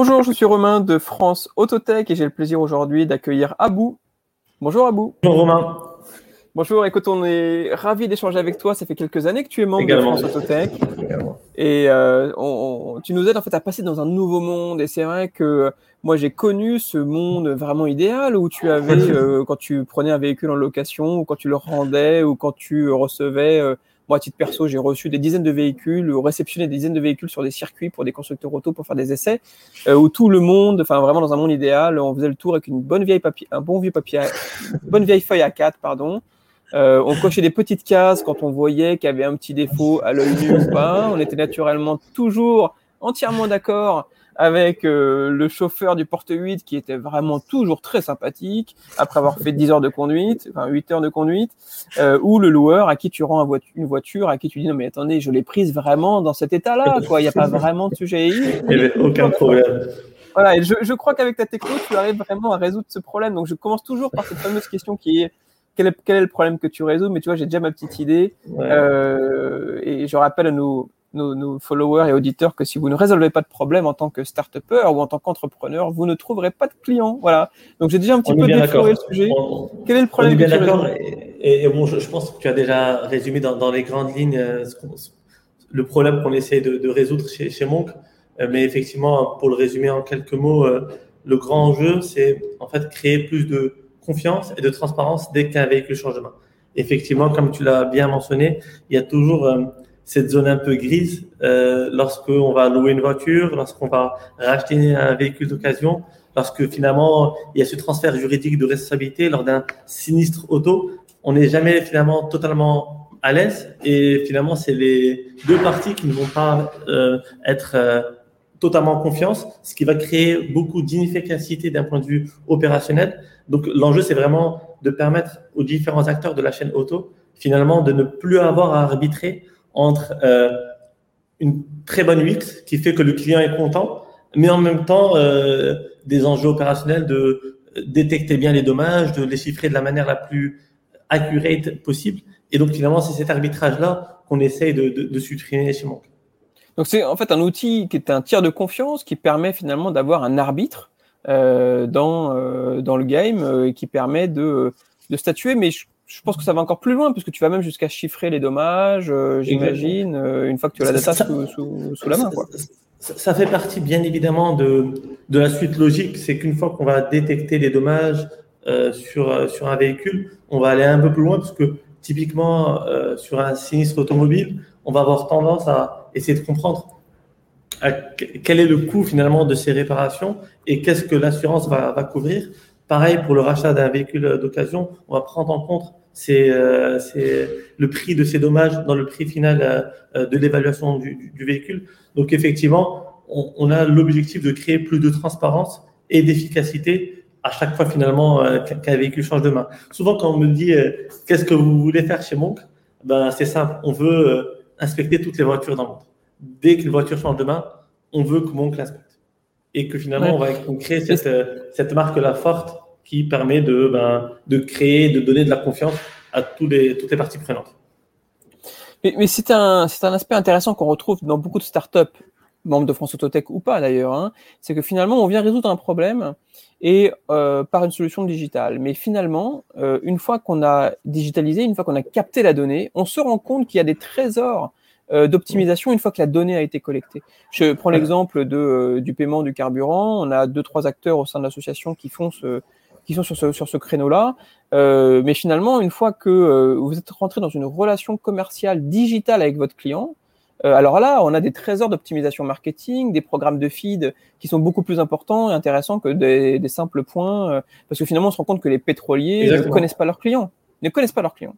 Bonjour, je suis Romain de France Autotech et j'ai le plaisir aujourd'hui d'accueillir Abou. Bonjour Abou. Bonjour Romain. Bonjour, écoute, on est ravi d'échanger avec toi. Ça fait quelques années que tu es membre de France Autotech. Et euh, tu nous aides en fait à passer dans un nouveau monde. Et c'est vrai que moi j'ai connu ce monde vraiment idéal où tu avais, euh, quand tu prenais un véhicule en location, ou quand tu le rendais, ou quand tu recevais euh, moi, à titre perso, j'ai reçu des dizaines de véhicules ou réceptionné des dizaines de véhicules sur des circuits pour des constructeurs auto pour faire des essais, euh, où tout le monde, enfin vraiment dans un monde idéal, on faisait le tour avec une bonne vieille papier, un bon vieux papier, une bonne vieille feuille à 4 pardon. Euh, on cochait des petites cases quand on voyait qu'il y avait un petit défaut à l'œil nu ou pas. On était naturellement toujours entièrement d'accord avec euh, le chauffeur du porte 8 qui était vraiment toujours très sympathique après avoir fait 10 heures de conduite, enfin 8 heures de conduite, euh, ou le loueur à qui tu rends une voiture, à qui tu dis non mais attendez, je l'ai prise vraiment dans cet état-là, quoi. Il n'y a pas vraiment de sujet. Il n'y avait aucun problème. Voilà, et je, je crois qu'avec ta techno, tu arrives vraiment à résoudre ce problème. Donc je commence toujours par cette fameuse question qui est quel est, quel est le problème que tu résous? Mais tu vois, j'ai déjà ma petite idée. Euh, et je rappelle à nos, nos, followers et auditeurs que si vous ne résolvez pas de problème en tant que start ou en tant qu'entrepreneur, vous ne trouverez pas de clients. Voilà. Donc j'ai déjà un petit peu défloré le sujet. Quel est le problème On est bien d'accord. Et, bon, je, pense que tu as déjà résumé dans, les grandes lignes euh, le problème qu'on essaie de, résoudre chez, chez Monk. Euh, mais effectivement, pour le résumer en quelques mots, euh, le grand enjeu, c'est en fait créer plus de confiance et de transparence dès qu'un véhicule change de main. Effectivement, comme tu l'as bien mentionné, il y a toujours cette zone un peu grise euh, lorsqu'on va louer une voiture, lorsqu'on va racheter un véhicule d'occasion, lorsque finalement il y a ce transfert juridique de responsabilité lors d'un sinistre auto. On n'est jamais finalement totalement à l'aise et finalement c'est les deux parties qui ne vont pas euh, être euh, totalement en confiance, ce qui va créer beaucoup d'inefficacité d'un point de vue opérationnel. Donc l'enjeu c'est vraiment de permettre aux différents acteurs de la chaîne auto finalement de ne plus avoir à arbitrer entre euh, une très bonne UX qui fait que le client est content, mais en même temps euh, des enjeux opérationnels de détecter bien les dommages, de les chiffrer de la manière la plus accurate possible. Et donc finalement, c'est cet arbitrage-là qu'on essaye de, supprimer chez Monk. Donc c'est en fait un outil qui est un tiers de confiance qui permet finalement d'avoir un arbitre euh, dans, euh, dans le game euh, et qui permet de, de statuer. Mais je pense que ça va encore plus loin, puisque tu vas même jusqu'à chiffrer les dommages, euh, j'imagine, euh, une fois que tu as la data sous, la main. Quoi. Ça, fait partie, bien évidemment, de, de la suite logique. C'est qu'une fois qu'on va détecter les dommages euh, sur, sur un véhicule, on va aller un peu plus loin, parce que typiquement, sur un sinistre automobile, on va avoir tendance à essayer de comprendre quel est le coût finalement de ces réparations et qu'est-ce que l'assurance va, va couvrir. Pareil pour le rachat d'un véhicule d'occasion, on va prendre en compte c'est euh, le prix de ces dommages dans le prix final euh, de l'évaluation du, du, véhicule. Donc effectivement, on, on a l'objectif de créer plus de transparence et d'efficacité à chaque fois finalement euh, qu'un véhicule change de main. Souvent quand on me dit euh, qu'est-ce que vous voulez faire chez Monk, ben c'est simple, on veut inspecter toutes les voitures dans le monde. Dès qu'une voiture change de main, on veut que Monk l'inspecte et que finalement on va créer cette, cette marque là forte qui permet de, ben, de créer, de donner de la confiance à tous les, toutes les parties prenantes. Mais, mais c'est un, c'est un aspect intéressant qu'on retrouve dans beaucoup de startups, membres de France Autotech ou pas d'ailleurs, hein, c'est que finalement on vient résoudre un problème et euh, par une solution digitale. Mais finalement, euh, une fois qu'on a digitalisé, une fois qu'on a capté la donnée, on se rend compte qu'il y a des trésors euh, d'optimisation une fois que la donnée a été collectée. Je prends l'exemple de, euh, du paiement du carburant. On a deux trois acteurs au sein de l'association qui font ce, qui sont sur ce, sur ce créneau-là. Euh, mais finalement, une fois que euh, vous êtes rentré dans une relation commerciale digitale avec votre client, euh, alors là, on a des trésors d'optimisation marketing, des programmes de feed qui sont beaucoup plus importants et intéressants que des, des simples points, euh, parce que finalement, on se rend compte que les pétroliers ne connaissent pas leurs clients, ne connaissent pas leurs clients.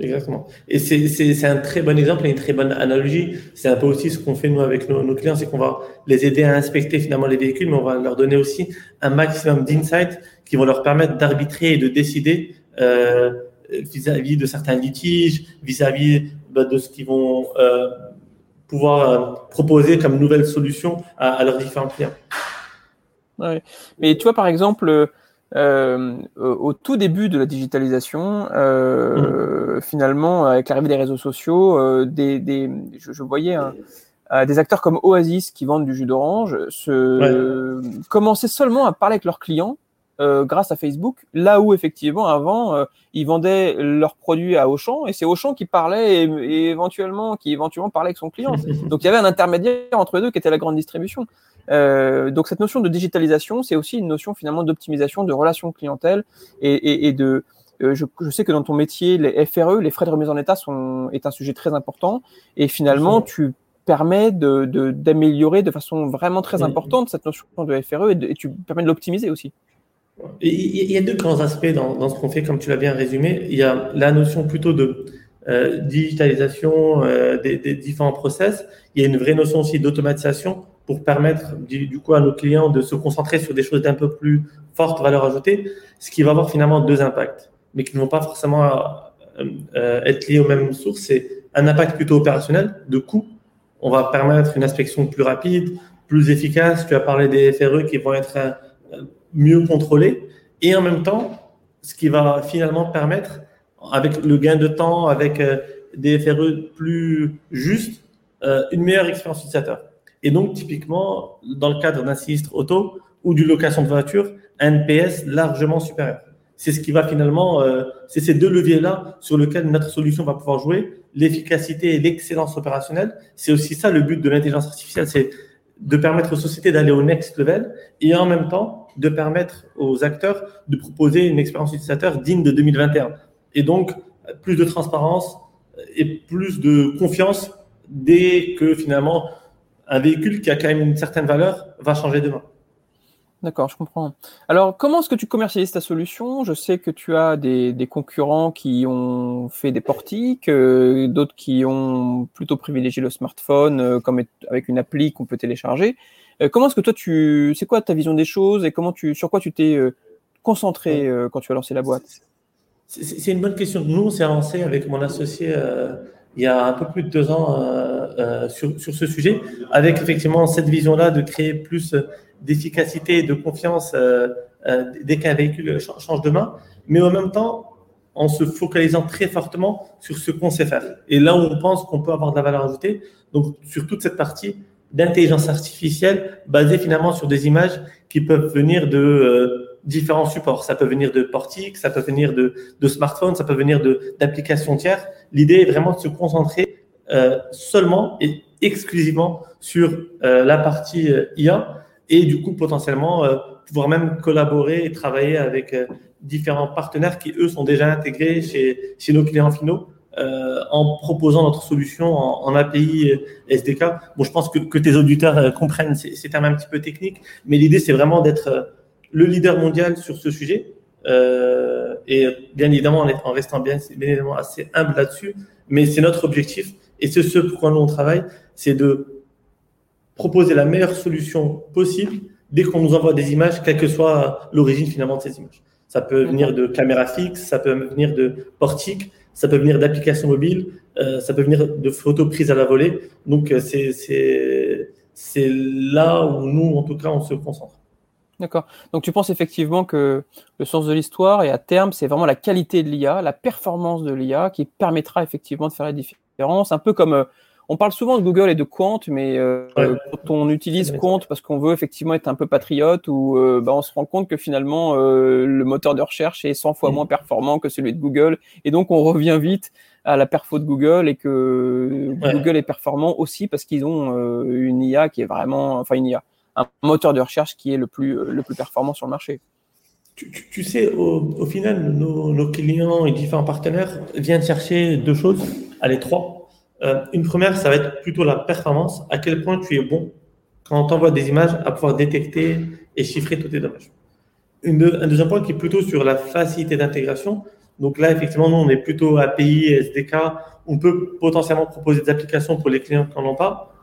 Exactement. Et c'est un très bon exemple et une très bonne analogie. C'est un peu aussi ce qu'on fait nous avec nos, nos clients, c'est qu'on va les aider à inspecter finalement les véhicules, mais on va leur donner aussi un maximum d'insights qui vont leur permettre d'arbitrer et de décider euh, vis-à-vis de certains litiges, vis-à-vis bah, de ce qu'ils vont euh, pouvoir euh, proposer comme nouvelle solution à, à leurs différents clients. Ouais. Mais tu vois, par exemple, euh, au tout début de la digitalisation, euh, mmh. finalement, avec l'arrivée des réseaux sociaux, euh, des, des, je, je, voyais un, des acteurs comme Oasis qui vendent du jus d'orange se commençaient seulement à parler avec leurs clients euh, grâce à Facebook, là où effectivement avant euh, ils vendaient leurs produits à Auchan et c'est Auchan qui parlait et, éventuellement qui éventuellement parlait avec son client. Donc il y avait un intermédiaire entre deux qui était la grande distribution. Euh, donc cette notion de digitalisation, c'est aussi une notion finalement d'optimisation de relations clientèle et, et, et de euh, je, je, sais que dans ton métier, les FRE, les frais de remise en état, sont, est un sujet très important. Et finalement, tu permets d'améliorer de, d'améliorer de, façon vraiment très importante cette notion de FRE et, et tu permets de l'optimiser aussi. Il y a deux grands aspects dans, dans ce qu'on fait, comme tu l'as bien résumé. Il y a la notion plutôt de euh, digitalisation euh, des, des, différents process. Il y a une vraie notion aussi d'automatisation pour permettre du, du, coup à nos clients de se concentrer sur des choses d'un peu plus forte valeur ajoutée, ce qui va avoir finalement deux impacts, mais qui ne vont pas forcément euh, euh être liés aux mêmes sources. C'est un impact plutôt opérationnel de coût. On va permettre une inspection plus rapide, plus efficace. Tu as parlé des FRE qui vont être euh, mieux contrôlé et en même temps, ce qui va finalement permettre, avec le gain de temps, avec euh, des FRE plus justes, euh, une meilleure expérience utilisateur. Et donc, typiquement, dans le cadre d'un sinistre auto ou d'une location de voiture, un NPS largement supérieur. C'est ce qui va finalement, euh, c'est ces deux leviers-là sur lesquels notre solution va pouvoir jouer, l'efficacité et l'excellence opérationnelle. C'est aussi ça le but de l'intelligence artificielle, c'est de permettre aux sociétés d'aller au next level et en même temps de permettre aux acteurs de proposer une expérience utilisateur digne de 2021. Et donc, plus de transparence et plus de confiance dès que finalement un véhicule qui a quand même une certaine valeur va changer demain. D'accord, je comprends. Alors, comment est-ce que tu commercialises ta solution? Je sais que tu as des, des, concurrents qui ont fait des portiques, euh, d'autres qui ont plutôt privilégié le smartphone euh, comme avec une appli qu'on peut télécharger. Euh, comment est-ce que toi, tu, c'est quoi ta vision des choses et comment tu, sur quoi tu t'es concentré quand tu as lancé la boîte? C'est une bonne question. Nous, on s'est lancé avec mon associé il y a un peu plus de deux ans sur, sur ce sujet, avec effectivement cette vision-là de créer plus d'efficacité et de confiance euh, euh, dès qu'un véhicule change de main, mais en même temps en se focalisant très fortement sur ce qu'on sait faire. Et là où on pense qu'on peut avoir de la valeur ajoutée, donc sur toute cette partie d'intelligence artificielle basée finalement sur des images qui peuvent venir de euh, différents supports. Ça peut venir de portiques, ça peut venir de, de smartphones, ça peut venir d'applications tiers. L'idée est vraiment de se concentrer euh, seulement et exclusivement sur euh, la partie IA et du coup potentiellement euh, pouvoir même collaborer et travailler avec euh, différents partenaires qui eux sont déjà intégrés chez, chez nos clients finaux euh, en proposant notre solution en, API SDK. Bon, je pense que, que tes auditeurs comprennent ces, ces, termes un petit peu techniques, mais l'idée c'est vraiment d'être le leader mondial sur ce sujet. Euh, et bien évidemment en, restant bien, bien évidemment assez humble là-dessus, mais c'est notre objectif et c'est ce pour quoi nous on travaille, c'est de proposer la meilleure solution possible dès qu'on nous envoie des images, quelle que soit l'origine finalement de ces images. Ça peut venir de caméras fixes, ça peut venir de portiques, ça peut venir d'applications mobiles, euh, ça peut venir de photos prises à la volée. Donc euh, c'est là où nous, en tout cas, on se concentre. D'accord. Donc tu penses effectivement que le sens de l'histoire et à terme, c'est vraiment la qualité de l'IA, la performance de l'IA qui permettra effectivement de faire la différence. Un peu comme euh, on parle souvent de Google et de Quant, mais euh, quand on utilise Quant parce qu'on veut effectivement être un peu patriote, ou euh, bah, on se rend compte que finalement euh, le moteur de recherche est 100 fois mm. moins performant que celui de Google, et donc on revient vite à la perfo de Google et que Google est performant aussi parce qu'ils ont une IA qui est vraiment, enfin une IA, un moteur de recherche qui est le plus le plus performant sur le marché. Tu, sais, au, final, nos, clients et différents partenaires viennent chercher deux choses, allez trois. Euh, une première, ça va être plutôt la performance, à quel point tu es bon quand on t'envoie des images à pouvoir détecter et chiffrer tous tes dommages. un deuxième point qui est plutôt sur la facilité d'intégration. Donc là, effectivement, nous, on est plutôt API, SDK. On peut potentiellement proposer des applications pour les clients qui n'en ont pas.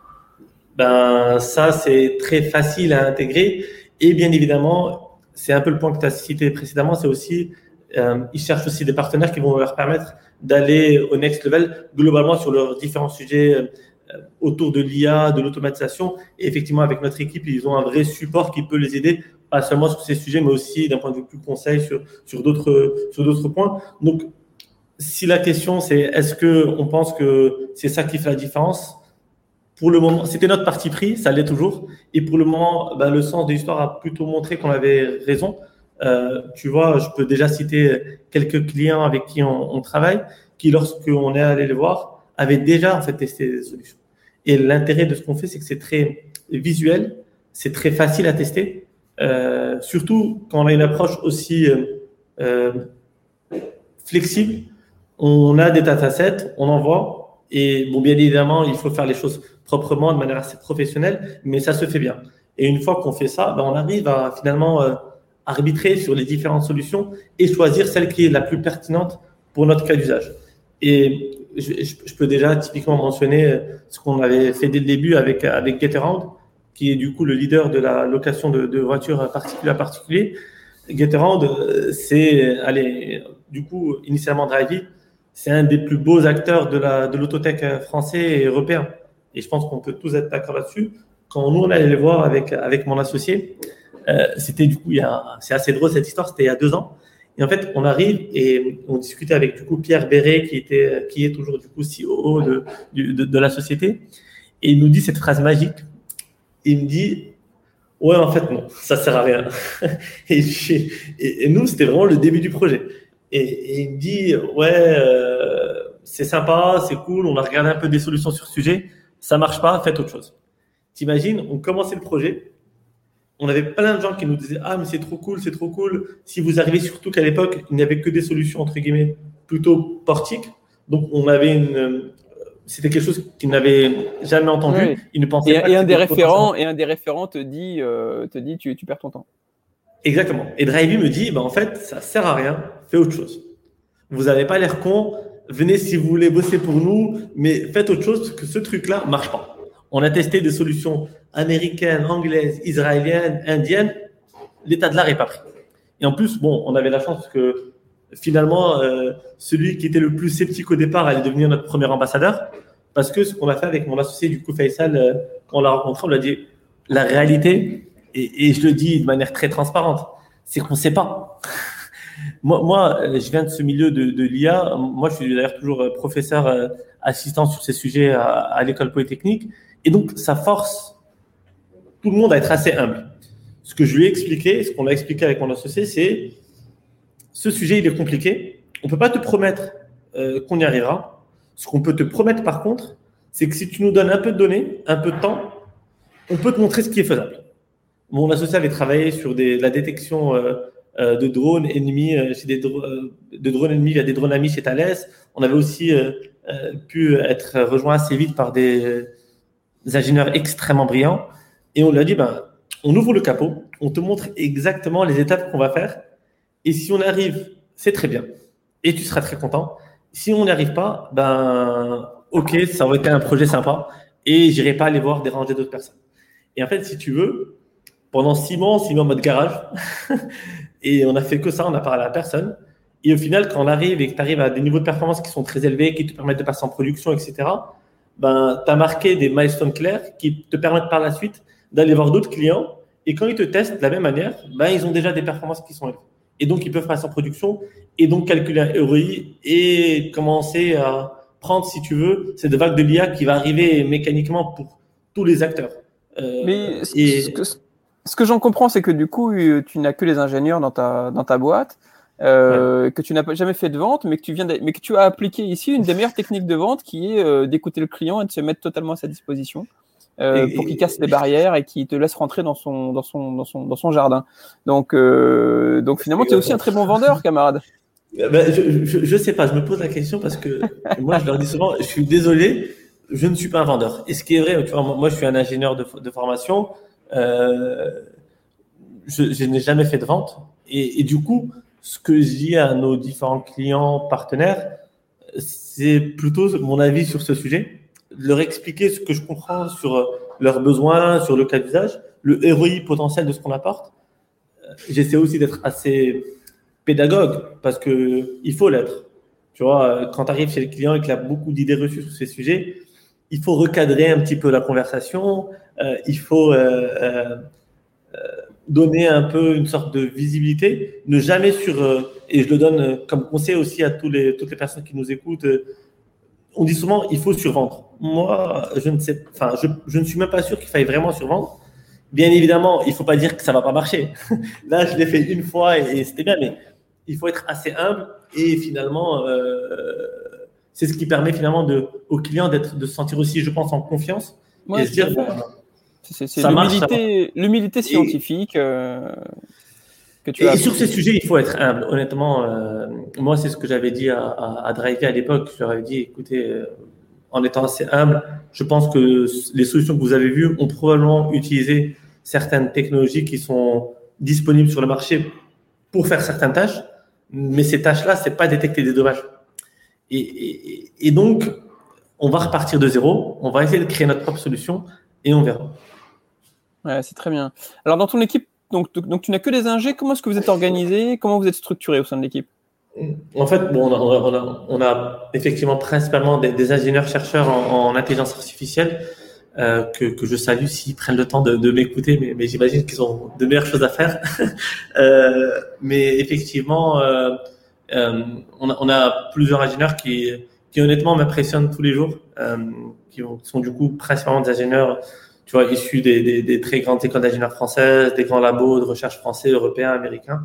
Ben, ça, c'est très facile à intégrer. Et bien évidemment, c'est un peu le point que tu as cité précédemment, c'est aussi, euh, ils cherchent aussi des partenaires qui vont leur permettre d'aller au next level globalement sur leurs différents sujets euh, autour de l'IA, de l'automatisation. Et effectivement, avec notre équipe, ils ont un vrai support qui peut les aider, pas seulement sur ces sujets, mais aussi d'un point de vue plus conseil sur, sur d'autres, sur d'autres points. Donc, si la question c'est est-ce que on pense que c'est ça qui fait la différence? Pour le moment, c'était notre parti pris, ça l'est toujours. Et pour le moment, bah, le sens de l'histoire a plutôt montré qu'on avait raison. Euh, tu vois, je peux déjà citer quelques clients avec qui on, travaille, qui lorsqu'on est allé les voir, avaient déjà en fait testé des solutions. Et l'intérêt de ce qu'on fait, c'est que c'est très visuel, c'est très facile à tester, euh, surtout quand on a une approche aussi euh flexible. On a des datasets, on envoie, et bon, bien évidemment, il faut faire les choses proprement, de manière assez professionnelle, mais ça se fait bien. Et une fois qu'on fait ça, ben, on arrive à finalement euh, arbitrer sur les différentes solutions et choisir celle qui est la plus pertinente pour notre cas d'usage. Et je, peux déjà typiquement mentionner euh, ce qu'on avait fait dès le début avec, avec Getaround, qui est du coup le leader de la location de, voitures particulier à particulier. Getaround, euh, c'est, allez, du coup, initialement Drivey, c'est un des plus beaux acteurs de la l'autotech français et européen. Et je pense qu'on peut tous être d'accord là-dessus. Quand nous, on allait les voir avec, avec mon associé, euh, c'était du coup, c'est assez drôle cette histoire, c'était il y a deux ans. Et en fait, on arrive et on discutait avec du coup Pierre Béret, qui, était, qui est toujours du coup CEO de, de, de, la société. Et il nous dit cette phrase magique. Il me dit Ouais, en fait, non, ça sert à rien. et, et, nous, c'était vraiment le début du projet. Et, il me dit Ouais, euh, c'est sympa, c'est cool, on a regardé un peu des solutions sur ce sujet, ça marche pas, faites autre chose. T'imagines, on commençait le projet, on avait plein de gens qui nous disaient Ah, mais c'est trop cool, c'est trop cool. Si vous arrivez, surtout qu'à l'époque, il n'y avait que des solutions, entre guillemets, plutôt portiques. Donc, on avait une. Euh, c'était quelque chose qu'ils n'avaient jamais entendu. Ils ne pensaient et, pas et un des référents Et un des référents te dit, euh, te dit tu, tu perds ton temps. Exactement. Et Drivey me dit bah, En fait, ça sert à rien, fais autre chose. Vous n'avez pas l'air con, venez si vous voulez bosser pour nous, mais faites autre chose parce que ce truc-là marche pas. On a testé des solutions américaines, anglaises, israéliennes, indiennes. L'état de l'art n'est pas pris. Et en plus, bon, on avait la chance que finalement, euh, celui qui était le plus sceptique au départ allait devenir notre premier ambassadeur. Parce que ce qu'on a fait avec mon associé, du coup, Faisal, euh, quand on l'a rencontré, on lui a dit la réalité, et, je le dis de manière très transparente, c'est qu'on ne sait pas. Moi, moi, je viens de ce milieu de, l'IA. Moi, je suis d'ailleurs toujours professeur euh, assistant sur ces sujets à, l'école polytechnique. Et donc, ça force tout le monde à être assez humble. Ce que je lui ai expliqué, ce qu'on a expliqué avec mon associé, c'est ce sujet, il est compliqué. On ne peut pas te promettre euh, qu'on y arrivera. Ce qu'on peut te promettre, par contre, c'est que si tu nous donnes un peu de données, un peu de temps, on peut te montrer ce qui est faisable. Mon associé avait travaillé sur la détection euh, euh de drones ennemis, euh, chez des de drones ennemis via des drones amis chez Thales. On avait aussi pu être rejoint assez vite par des ingénieurs extrêmement brillants. Et on lui a dit, ben, on ouvre le capot, on te montre exactement les étapes qu'on va faire. Et si on arrive, c'est très bien. Et tu seras très content. Si on n'y arrive pas, ben, ok, ça aurait été un projet sympa. Et j'irai pas aller voir déranger d'autres personnes. Et en fait, si tu veux, pendant six mois, six mois en mode garage, et on a fait que ça, on n'a parlé à personne. Et au final, quand on arrive et que tu arrives à des niveaux de performance qui sont très élevés, qui te permettent de passer en production, etc., ben, tu as marqué des milestones clairs qui te permettent par la suite d'aller voir d'autres clients. Et quand ils te testent de la même manière, ben, ils ont déjà des performances qui sont élevées. Et donc, ils peuvent passer en production et donc calculer un ROI et commencer à prendre, si tu veux, cette vague de l'IA qui va arriver mécaniquement pour tous les acteurs. Euh, Mais ce, que, ce que j'en comprends, c'est que du coup, tu n'as que les ingénieurs dans ta, dans ta boîte. Euh, que tu n'as jamais fait de vente, mais que tu viens, mais que tu as appliqué ici une des meilleures techniques de vente, qui est euh, d'écouter le client et de se mettre totalement à sa disposition euh, pour qu'il casse les barrières et qu'il te laisse rentrer dans son, dans son, dans son, dans son jardin. Donc, euh, donc finalement, tu es aussi un très bon vendeur, camarade. Ben, je, je, je, sais pas, je me pose la question parce que moi, je leur dis souvent, je suis désolé, je ne suis pas un vendeur. Et ce qui est vrai, tu vois, moi, je suis un ingénieur de, de formation, euh, je, je n'ai jamais fait de vente. Et, et, du coup, ce que je dis à nos différents clients partenaires, c'est plutôt mon avis sur ce sujet, leur expliquer ce que je comprends sur leurs besoins, sur le cas d'usage, le ROI potentiel de ce qu'on apporte. J'essaie aussi d'être assez pédagogue parce que il faut l'être. Tu vois, quand tu arrives chez le client et qu'il a beaucoup d'idées reçues sur ces sujets, il faut recadrer un petit peu la conversation, euh, il faut euh, euh, donner un peu une sorte de visibilité, ne jamais sur, et je le donne comme conseil aussi à toutes les personnes qui nous écoutent, on dit souvent il faut survendre. Moi, je ne sais, je, ne suis même pas sûr qu'il faille vraiment survendre. Bien évidemment, il ne faut pas dire que ça va pas marcher. Là, je l'ai fait une fois et, c'était bien, mais il faut être assez humble et finalement, c'est ce qui permet finalement de, aux clients d'être, de se sentir aussi, je pense, en confiance et se dire, c'est l'humilité scientifique. Euh, que tu et, as sur ces sujets, il faut être humble. Honnêtement, euh, moi, c'est ce que j'avais dit à, à, à Driver à l'époque. Je leur avais dit, écoutez, euh, en étant assez humble, je pense que les solutions que vous avez vues ont probablement utilisé certaines technologies qui sont disponibles sur le marché pour faire certaines tâches, mais ces tâches-là, c'est pas détecter des dommages. Et, et, et, donc, on va repartir de zéro, on va essayer de créer notre propre solution et on verra. Ouais, c'est très bien. Alors, dans ton équipe, donc, donc tu n'as que des ingés, comment est-ce que vous êtes organisé? Comment vous êtes structuré au sein de l'équipe? En fait, bon, on, a, on, a, effectivement principalement des, ingénieurs-chercheurs en, intelligence artificielle euh, que, que, je salue s'ils prennent le temps de, de m'écouter, mais, mais j'imagine qu'ils ont de meilleures choses à faire. euh, mais effectivement, euh, euh, on, a, plusieurs ingénieurs qui, honnêtement m'impressionnent tous les jours, euh, qui sont du coup principalement des ingénieurs tu vois, issus des, très grandes écoles d'ingénieurs françaises, des grands labos de recherche français, européens, américains.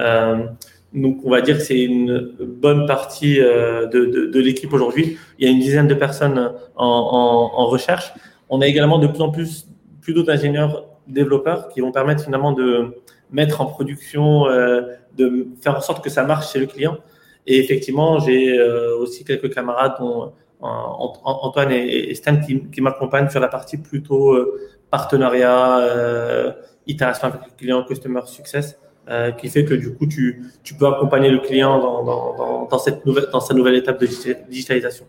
Euh, donc, on va dire que c'est une bonne partie de, l'équipe aujourd'hui. Il y a une dizaine de personnes en, en, en, recherche. On a également de plus en plus plus d'autres ingénieurs développeurs qui vont permettre finalement de mettre en production, euh, de faire en sorte que ça marche chez le client. Et effectivement, j'ai euh, aussi quelques camarades, dont Antoine et, Stan, qui, m'accompagnent sur la partie plutôt partenariat, itération avec le client, customer success. Euh, qui fait que du coup, tu, peux accompagner le client dans, cette nouvelle, sa nouvelle étape de digitalisation.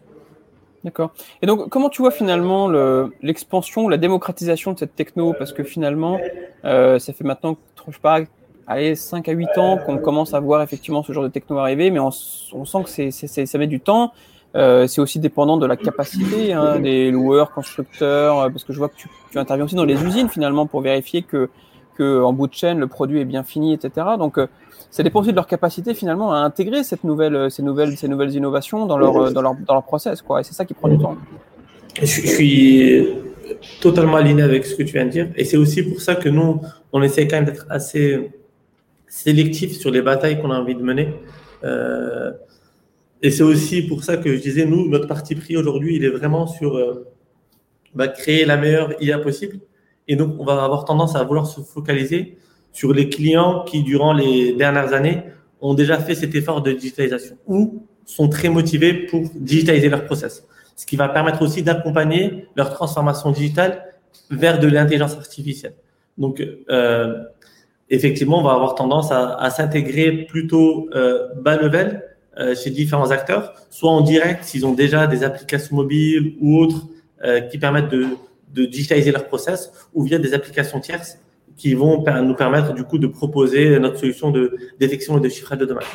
D'accord. Et donc, comment tu vois finalement l'expansion, la démocratisation de cette techno? Parce que finalement, euh, ça fait maintenant, je sais pas, allez, 5 à 8 ans qu'on commence à voir effectivement ce genre de techno arriver, mais on, sent que c'est, ça met du temps. Euh, c'est aussi dépendant de la capacité hein, des loueurs, constructeurs, euh, parce que je vois que tu, tu interviens aussi dans les usines finalement pour vérifier que en bout de chaîne, le produit est bien fini, etc. Donc, euh, ça dépend aussi de leur capacité finalement à intégrer cette nouvelle, ces, nouvelles, ces nouvelles innovations dans leur, dans leur, dans leur process. Quoi. Et c'est ça qui prend du temps. Je, suis totalement aligné avec ce que tu viens de dire. Et c'est aussi pour ça que nous, on essaie quand même d'être assez sélectif sur les batailles qu'on a envie de mener. et c'est aussi pour ça que je disais, nous, notre parti pris aujourd'hui, il est vraiment sur bah, créer la meilleure IA possible et donc, on va avoir tendance à vouloir se focaliser sur les clients qui, durant les dernières années, ont déjà fait cet effort de digitalisation ou sont très motivés pour digitaliser leur process. Ce qui va permettre aussi d'accompagner leur transformation digitale vers de l'intelligence artificielle. Donc, euh, effectivement, on va avoir tendance à, s'intégrer plutôt euh, bas level euh, chez différents acteurs, soit en direct s'ils ont déjà des applications mobiles ou autres euh, qui permettent de, de digitaliser leur process ou via des applications tierces qui vont nous permettre du coup de proposer notre solution de détection et de chiffrage de dommages.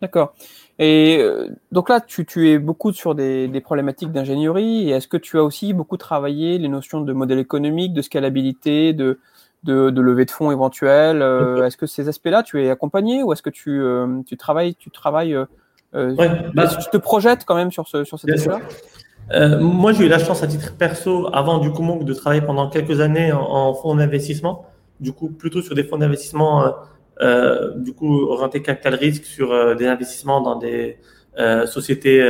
D'accord. Et euh, donc là, tu, tu es beaucoup sur des, des problématiques d'ingénierie. Et est-ce que tu as aussi beaucoup travaillé les notions de modèle économique, de scalabilité, de, de, de levée de fonds éventuelle euh, Est-ce que ces aspects-là, tu es accompagné ou est-ce que tu, euh, tu travailles, tu travailles, ouais, bah, tu te projettes quand même sur, ce, sur cet aspect-là euh, moi, j'ai eu la chance à titre perso, avant du coup, de travailler pendant quelques années en, fonds d'investissement, du coup, plutôt sur des fonds d'investissement, euh, euh du coup, orientés capital risque sur euh, des investissements dans des euh, sociétés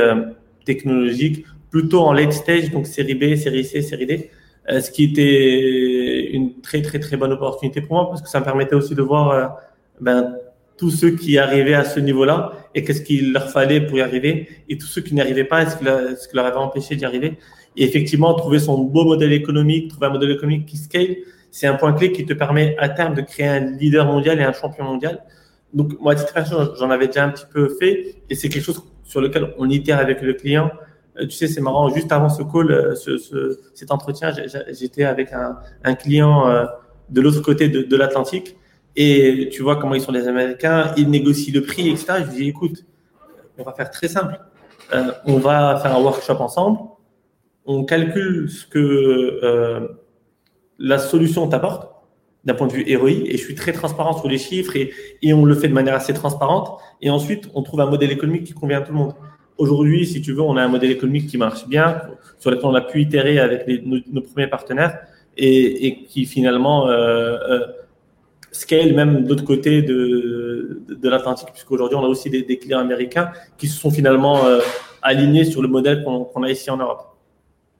technologiques, plutôt en late stage, donc série B, série C, série D, ce qui était une très, très, très bonne opportunité pour moi parce que ça me permettait aussi de voir ben, tous ceux qui arrivaient à ce niveau-là et qu'est-ce qu'il leur fallait pour y arriver et tous ceux qui n'y arrivaient pas, est-ce que, leur avait empêché d'y arriver. Et effectivement, trouver son beau modèle économique, trouver un modèle économique qui scale, c'est un point clé qui te permet à terme de créer un leader mondial et un champion mondial. Donc, moi, à titre j'en avais déjà un petit peu fait et c'est quelque chose sur lequel on itère avec le client. Euh, tu sais, c'est marrant, juste avant ce call, euh, ce, cet entretien, j'étais avec un, client euh, de l'autre côté de, l'Atlantique et tu vois comment ils sont les Américains, ils négocient le prix, etc. Je dis, écoute, on va faire très simple. On va faire un workshop ensemble. On calcule ce que euh, la solution t'apporte d'un point de vue ROI. Et je suis très transparent sur les chiffres et, on le fait de manière assez transparente. Et ensuite, on trouve un modèle économique qui convient à tout le monde. aujourd'hui, si tu veux, on a un modèle économique qui marche bien, sur lequel on a pu itérer avec nos, premiers partenaires et, qui finalement euh, euh, scale même de l'autre côté de, de, l'Atlantique, puisqu'aujourd'hui, on a aussi des, clients américains qui se sont finalement euh, alignés sur le modèle qu'on a ici en Europe.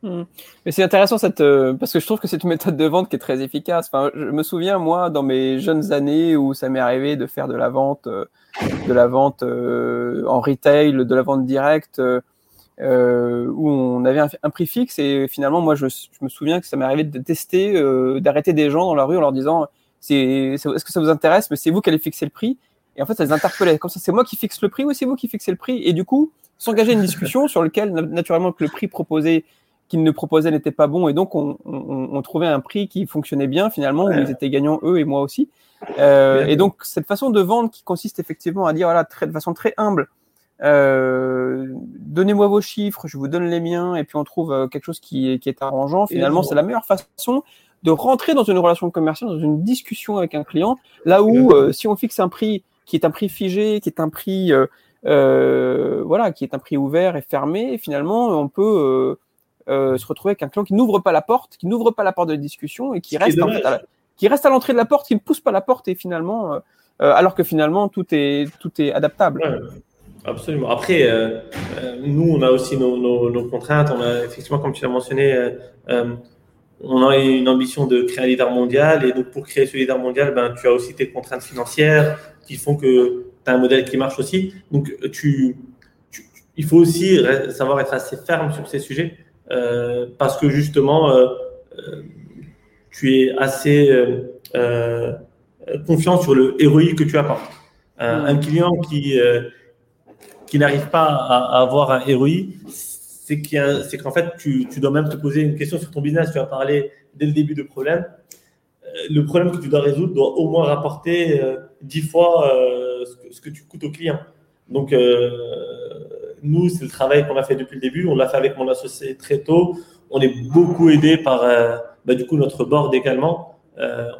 Hmm. Mais c'est intéressant cette parce que je trouve que c'est une méthode de vente qui est très efficace. Enfin, je me souviens moi dans mes jeunes années où ça m'est arrivé de faire de la vente, de la vente en retail, de la vente directe euh, où on avait un, prix fixe. Et finalement moi je, me souviens que ça m'est arrivé de tester, euh, d'arrêter des gens dans la rue en leur disant c'est, est-ce que ça vous intéresse? Mais c'est vous qui allez fixer le prix. Et en fait ça les interpellait. Comme ça c'est moi qui fixe le prix ou c'est vous qui fixez le prix? Et du coup s'engager une discussion sur lequel naturellement que le prix proposé qu'ils ne proposaient n'était pas bon et donc on, on, on, trouvait un prix qui fonctionnait bien finalement où ils étaient gagnants eux et moi aussi. Euh, et donc cette façon de vendre qui consiste effectivement à dire voilà très, de façon très humble euh, donnez-moi vos chiffres, je vous donne les miens, et puis on trouve euh, quelque chose qui est, qui est arrangeant. Finalement, c'est la meilleure façon de rentrer dans une relation commerciale, dans une discussion avec un client, là où euh, si on fixe un prix qui est un prix figé, qui est un prix voilà, qui est un prix ouvert et fermé, finalement, on peut se retrouver avec un client qui n'ouvre pas la porte, qui n'ouvre pas la porte de la discussion et qui reste, à qui reste à l'entrée de la porte, qui ne pousse pas la porte et finalement, alors que finalement tout est tout est adaptable. Absolument. Après, euh, euh, nous, on a aussi nos, nos, nos, contraintes. On a effectivement, comme tu l'as mentionné, euh, euh, on a une ambition de créer un leader mondial. Et donc, pour créer ce leader mondial, ben, tu as aussi tes contraintes financières qui font que tu as un modèle qui marche aussi. Donc, tu, tu, il faut aussi savoir être assez ferme sur ces sujets euh, parce que justement, tu es assez confiant sur le héroïque que tu apportes. un client qui qui n'arrive pas à, avoir un ROI, c'est qu'en fait, tu, dois même te poser une question sur ton business. Tu as parlé dès le début de problème. Euh, le problème que tu dois résoudre doit au moins rapporter euh, dix fois euh, ce, que, tu coûtes au client. Donc, nous, c'est le travail qu'on a fait depuis le début. On l'a fait avec mon associé très tôt. On est beaucoup aidé par bah, du coup notre board également.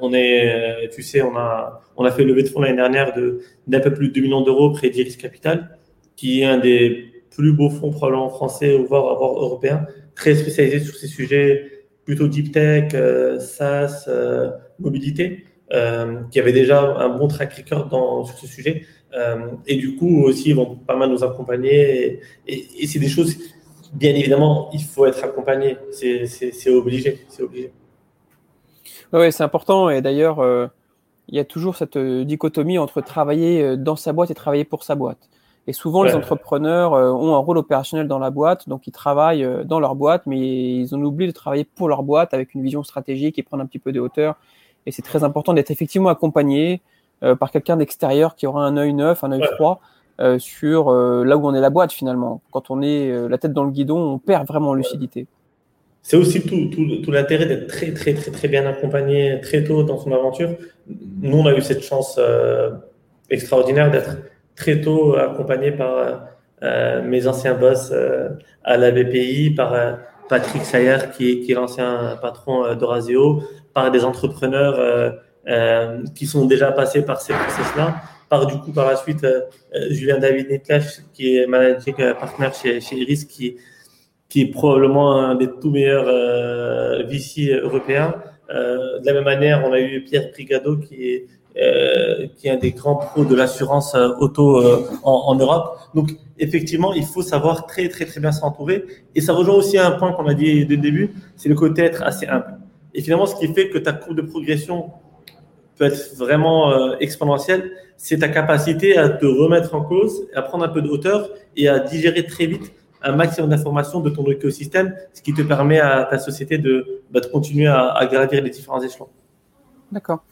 on est, tu sais, on a, on a fait une levée de fonds l'année dernière d'un peu plus de 2 millions d'euros près d'Iris Capital qui est un des plus beaux fonds probablement français, voire, voire européen, très spécialisé sur ces sujets plutôt deep tech, euh, SaaS, euh, mobilité, euh, qui avait déjà un bon track record dans, sur ce sujet. et du coup aussi, ils vont pas mal nous accompagner. Et, et, c'est des choses, bien évidemment, il faut être accompagné. C'est obligé. C'est obligé. Oui, c'est important. Et d'ailleurs, il y a toujours cette dichotomie entre travailler dans sa boîte et travailler pour sa boîte. Et souvent, les entrepreneurs euh, ont un rôle opérationnel dans la boîte, donc ils travaillent euh, dans leur boîte, mais ils ont oublié de travailler pour leur boîte avec une vision stratégique et prendre un petit peu de hauteur. Et c'est très important d'être effectivement accompagné euh, par quelqu'un d'extérieur qui aura un œil neuf, un œil froid sur là où on est la boîte finalement. Quand on est la tête dans le guidon, on perd vraiment en lucidité. C'est aussi tout, tout, tout l'intérêt d'être très, très, très, très bien accompagné très tôt dans son aventure. Nous, on a eu cette chance extraordinaire d'être très tôt accompagné par euh, mes anciens boss euh, à la BPI, par euh, Patrick Sayer, qui est, qui est l'ancien patron d'Orazio, par des entrepreneurs qui sont déjà passés par ces process-là, par du coup par la suite Julien David Netlash, qui est managing partner chez, chez Iris, qui, qui est probablement un des tout meilleurs VC européens. de la même manière, on a eu Pierre Brigado, qui est euh, qui est un des grands pros de l'assurance euh, auto euh, en, en, Europe. Donc, effectivement, il faut savoir très, très, très bien s'entourer. Et ça rejoint aussi un point qu'on a dit dès le début, c'est le côté être assez humble. Et finalement, ce qui fait que ta courbe de progression peut être vraiment exponentielle, c'est ta capacité à te remettre en cause, à prendre un peu de hauteur et à digérer très vite un maximum d'informations de ton écosystème, ce qui te permet à ta société de, bah, continuer à, gravir les différents échelons. D'accord.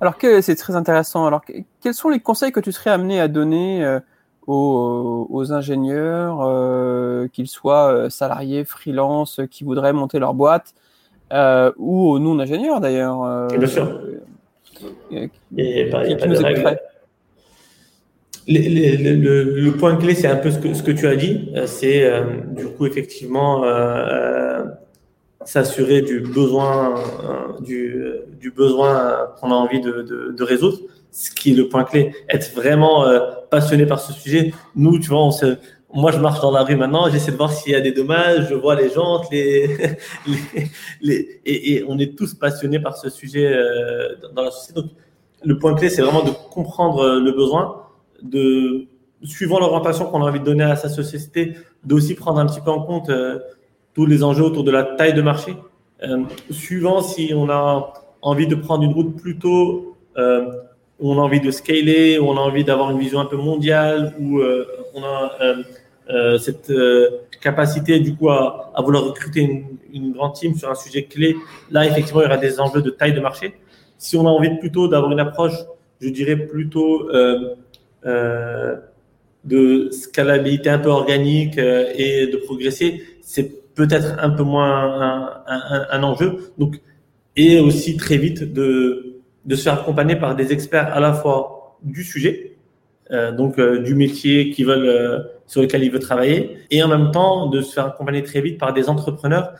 Alors, c'est très intéressant. Alors, quels sont les conseils que tu serais amené à donner euh, aux, ingénieurs, euh, qu'ils soient euh, salariés, freelance, qui voudraient monter leur boîte, ou aux non-ingénieurs d'ailleurs Bien sûr. Et, qui, nous le, point clé, c'est un peu ce que, ce que tu as dit. C'est du coup effectivement s'assurer du besoin, euh, du, du besoin qu'on a envie de, de, de, résoudre, ce qui est le point clé. Être vraiment euh, passionné par ce sujet. Nous, tu vois, on, moi, je marche dans la rue maintenant, j'essaie de voir s'il y a des dommages, je vois les jantes, les, les, et, on est tous passionnés par ce sujet euh, dans la société. Donc, le point clé, c'est vraiment de comprendre le besoin, de suivant l'orientation qu'on a envie de donner à sa société, d'aussi prendre un petit peu en compte euh, tous les enjeux autour de la taille de marché. Euh, suivant si on a envie de prendre une route plutôt euh, où on a envie de scaler, où on a envie d'avoir une vision un peu mondiale, où euh, on a euh, cette capacité du coup à, à vouloir recruter une, une, grande team sur un sujet clé. Là, effectivement, il y aura des enjeux de taille de marché. Si on a envie plutôt d'avoir une approche, je dirais plutôt de scalabilité un peu organique et de progresser, c'est peut-être un peu moins un, un, un enjeu. Donc, et aussi très vite de, de se faire accompagner par des experts à la fois du sujet, euh, donc euh, du métier qui veulent, euh, sur lequel ils veulent travailler, et en même temps de se faire accompagner très vite par des entrepreneurs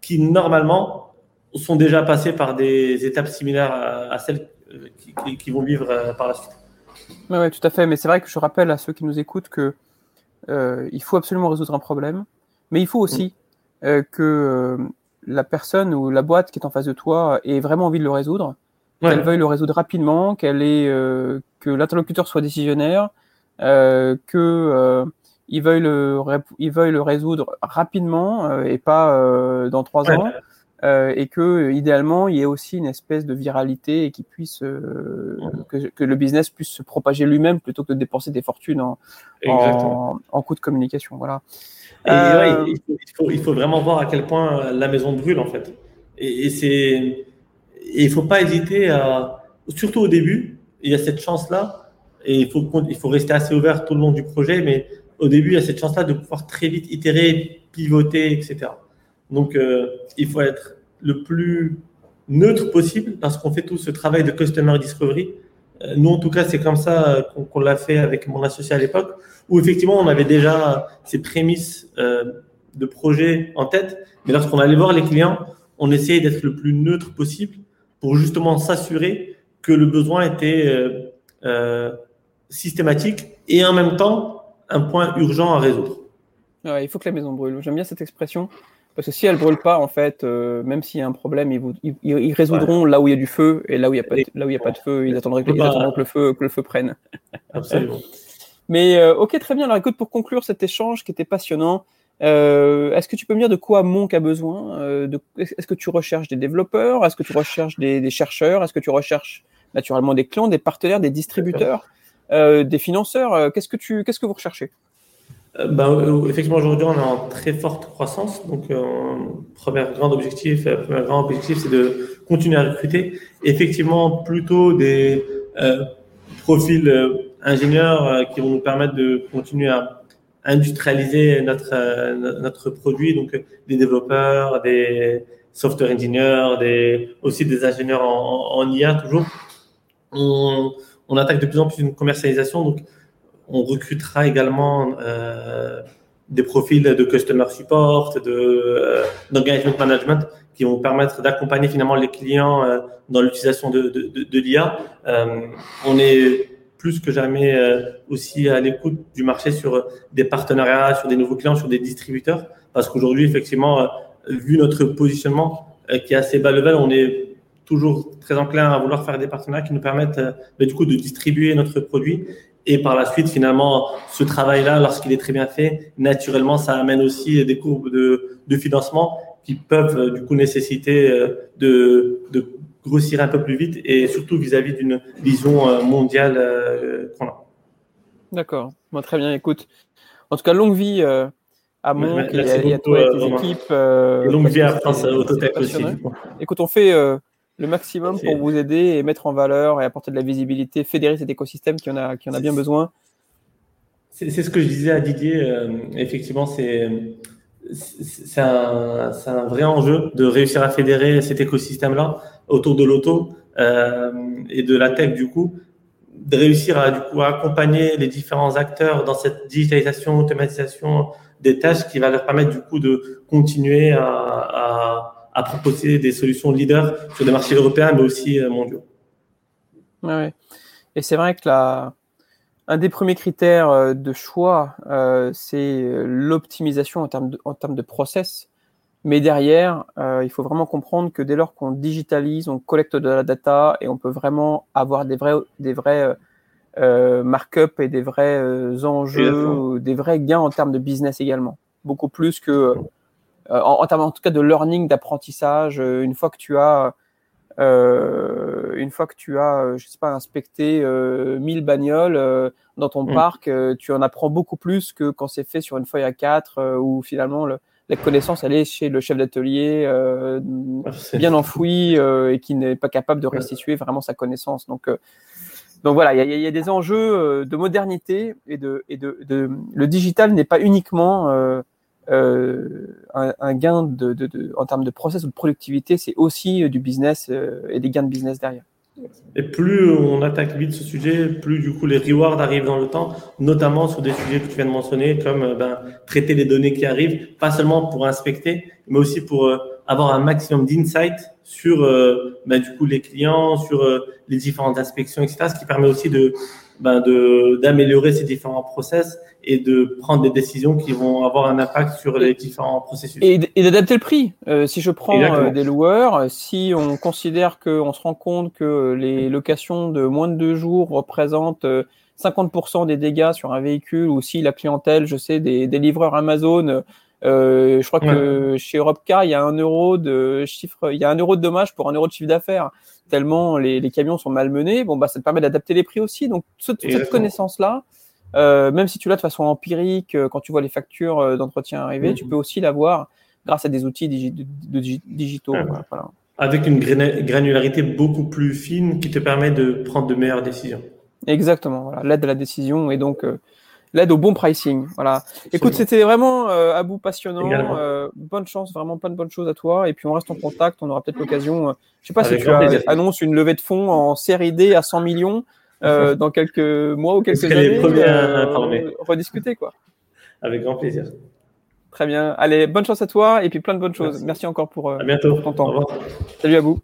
qui normalement sont déjà passés par des étapes similaires à, celles qui, qui, vont vivre par la suite. Oui, ouais, tout à fait. Mais c'est vrai que je rappelle à ceux qui nous écoutent que il faut absolument résoudre un problème, mais il faut aussi mm. que la personne ou la boîte qui est en face de toi ait vraiment envie de le résoudre, qu'elle veuille le résoudre rapidement, qu'elle euh, que l'interlocuteur soit décisionnaire, euh, que euh, il veuille le il veuille le résoudre rapidement euh, et pas euh, dans trois ans. et que idéalement il y ait aussi une espèce de viralité et puisse que, que, le business puisse se propager lui-même plutôt que de dépenser des fortunes en, en, en coûts de communication voilà et il, faut, il, faut, vraiment voir à quel point la maison brûle en fait. Et, et c'est, il faut pas hésiter à, surtout au début, il y a cette chance-là, et il faut, il faut rester assez ouvert tout le long du projet, mais au début, il y a cette chance-là de pouvoir très vite itérer, pivoter, etc. Donc, euh, il faut être le plus neutre possible lorsqu'on fait tout ce travail de customer discovery. Euh, nous, en tout cas, c'est comme ça qu'on l'a fait avec mon associé à l'époque où effectivement on avait déjà ces prémices euh, de projet en tête, mais lorsqu'on allait voir les clients, on essayait d'être le plus neutre possible pour justement s'assurer que le besoin était euh, euh, systématique et en même temps un point urgent à résoudre. Ouais, il faut que la maison brûle. J'aime bien cette expression. Parce que si elle brûle pas, en fait, euh, même s'il y a un problème, ils, vous, ils, ils résoudront ouais. là où il y a du feu et là où il n'y a, pas de, là où il y a pas de feu, ils attendront, que, le feu, que le feu prenne. Absolument. Mais euh, ok, très bien. Alors écoute, pour conclure cet échange qui était passionnant, euh, est-ce que tu peux me dire de quoi Monk a besoin euh, Est-ce que tu recherches des développeurs Est-ce que tu recherches des, chercheurs Est-ce que tu recherches naturellement des clients, des partenaires, des distributeurs, euh, des financeurs Qu'est-ce que tu, qu'est-ce que vous recherchez? Ben, effectivement, aujourd'hui, on est en très forte croissance. Donc, premier grand objectif, premier grand objectif, c'est de continuer à recruter. Effectivement, plutôt des profils ingénieurs qui vont nous permettre de continuer à industrialiser notre, euh, notre produit, donc des développeurs, des software engineers, des, aussi des ingénieurs en, en, IA toujours. On, on, attaque de plus en plus une commercialisation, donc on recrutera également euh, des profils de customer support, de euh, d'engagement management qui vont permettre d'accompagner finalement les clients euh, dans l'utilisation de, de, de, de l'IA. Euh, on est plus que jamais euh, aussi à l'écoute du marché sur des partenariats, sur des nouveaux clients, sur des distributeurs. Parce qu'aujourd'hui, effectivement, euh, vu notre positionnement euh, qui est assez bas level, on est toujours très enclin à vouloir faire des partenariats qui nous permettent bah, du coup de distribuer notre produit. Et par la suite, finalement, ce travail-là, lorsqu'il est très bien fait, naturellement, ça amène aussi des courbes de, de financement qui peuvent du coup nécessiter de, de grossir un peu plus vite et surtout vis-à-vis d'une vision euh, mondiale euh, qu'on a. D'accord. très bien. Écoute, en tout cas, longue vie euh, à Monk et, à toi et tes équipes. longue vie à France Autotech aussi. Écoute, on fait le maximum pour vous aider et mettre en valeur et apporter de la visibilité, fédérer cet écosystème qui en a, qui en a bien besoin. C'est ce que je disais à Didier. effectivement, c'est c'est un, un, vrai enjeu de réussir à fédérer cet écosystème-là autour de l'auto euh, et de la tech du coup, de réussir à du coup accompagner les différents acteurs dans cette digitalisation, automatisation des tâches qui va leur permettre du coup de continuer à, à, proposer des solutions leaders sur des marchés européens mais aussi euh, mondiaux. Ouais, Et c'est vrai que la, un des premiers critères de choix, c'est l'optimisation en en termes de process. Mais derrière, il faut vraiment comprendre que dès lors qu'on digitalise, on collecte de la data et on peut vraiment avoir des vrais, des vrais euh, markup et des vrais euh, enjeux, des vrais gains en termes de business également. Beaucoup plus que, euh, en, termes en tout cas de learning, d'apprentissage, une fois que tu as, une fois que tu as, je sais pas, inspecté 1000 bagnoles dans ton mm. parc, tu en apprends beaucoup plus que quand c'est fait sur une feuille A4 où finalement la connaissance elle est chez le chef d'atelier euh, bien enfoui et qui n'est pas capable de restituer vraiment sa connaissance. Donc donc voilà, il y, a des enjeux euh, de modernité et de, et de, le digital n'est pas uniquement euh, euh, un, gain de, en termes de process ou de productivité, c'est aussi du business et des gains de business derrière. Et plus on attaque vite ce sujet, plus du coup les rewards arrivent dans le temps, notamment sur des sujets que tu viens de mentionner, comme ben, traiter les données qui arrivent, pas seulement pour inspecter, mais aussi pour avoir un maximum d'insight sur euh, bah, du coup les clients, sur euh, les différentes inspections, etc. Ce qui permet aussi de bah, d'améliorer ces différents process et de prendre des décisions qui vont avoir un impact sur les différents processus. Et, d'adapter le prix. Euh, si je prends des loueurs, si on considère qu'on se rend compte que les locations de moins de deux jours représentent 50% des dégâts sur un véhicule, ou si la clientèle, je sais, des, des livreurs Amazon euh, je crois que chez Europcar, il y a un euro de chiffre, il y a un euro de dommage pour un euro de chiffre d'affaires. Tellement les, les, camions sont malmenés. Bon, bah, ça te permet d'adapter les prix aussi. Donc, cette, cette connaissance-là, euh, même si tu l'as de façon empirique, euh, quand tu vois les factures euh, d'entretien arriver, tu mhm. peux aussi l'avoir grâce à des outils digitaux. Voilà. Avec une granularité beaucoup plus fine qui te permet de prendre de meilleures décisions. Exactement. Voilà. L'aide à la décision et donc l'aide au bon pricing. Voilà. Écoute, c'était vraiment euh, à bout passionnant. Euh, bonne chance, vraiment plein de bonnes choses à toi. Et puis on reste en contact. On aura peut-être l'occasion. Euh, je sais pas si tu annonces une levée de fonds en série D à 100 millions dans quelques mois ou quelques années. rediscuter quoi. Avec grand plaisir. Très bien. Allez, bonne chance à toi et puis plein de bonnes choses. Merci, encore pour, à bientôt. ton temps. Salut à vous.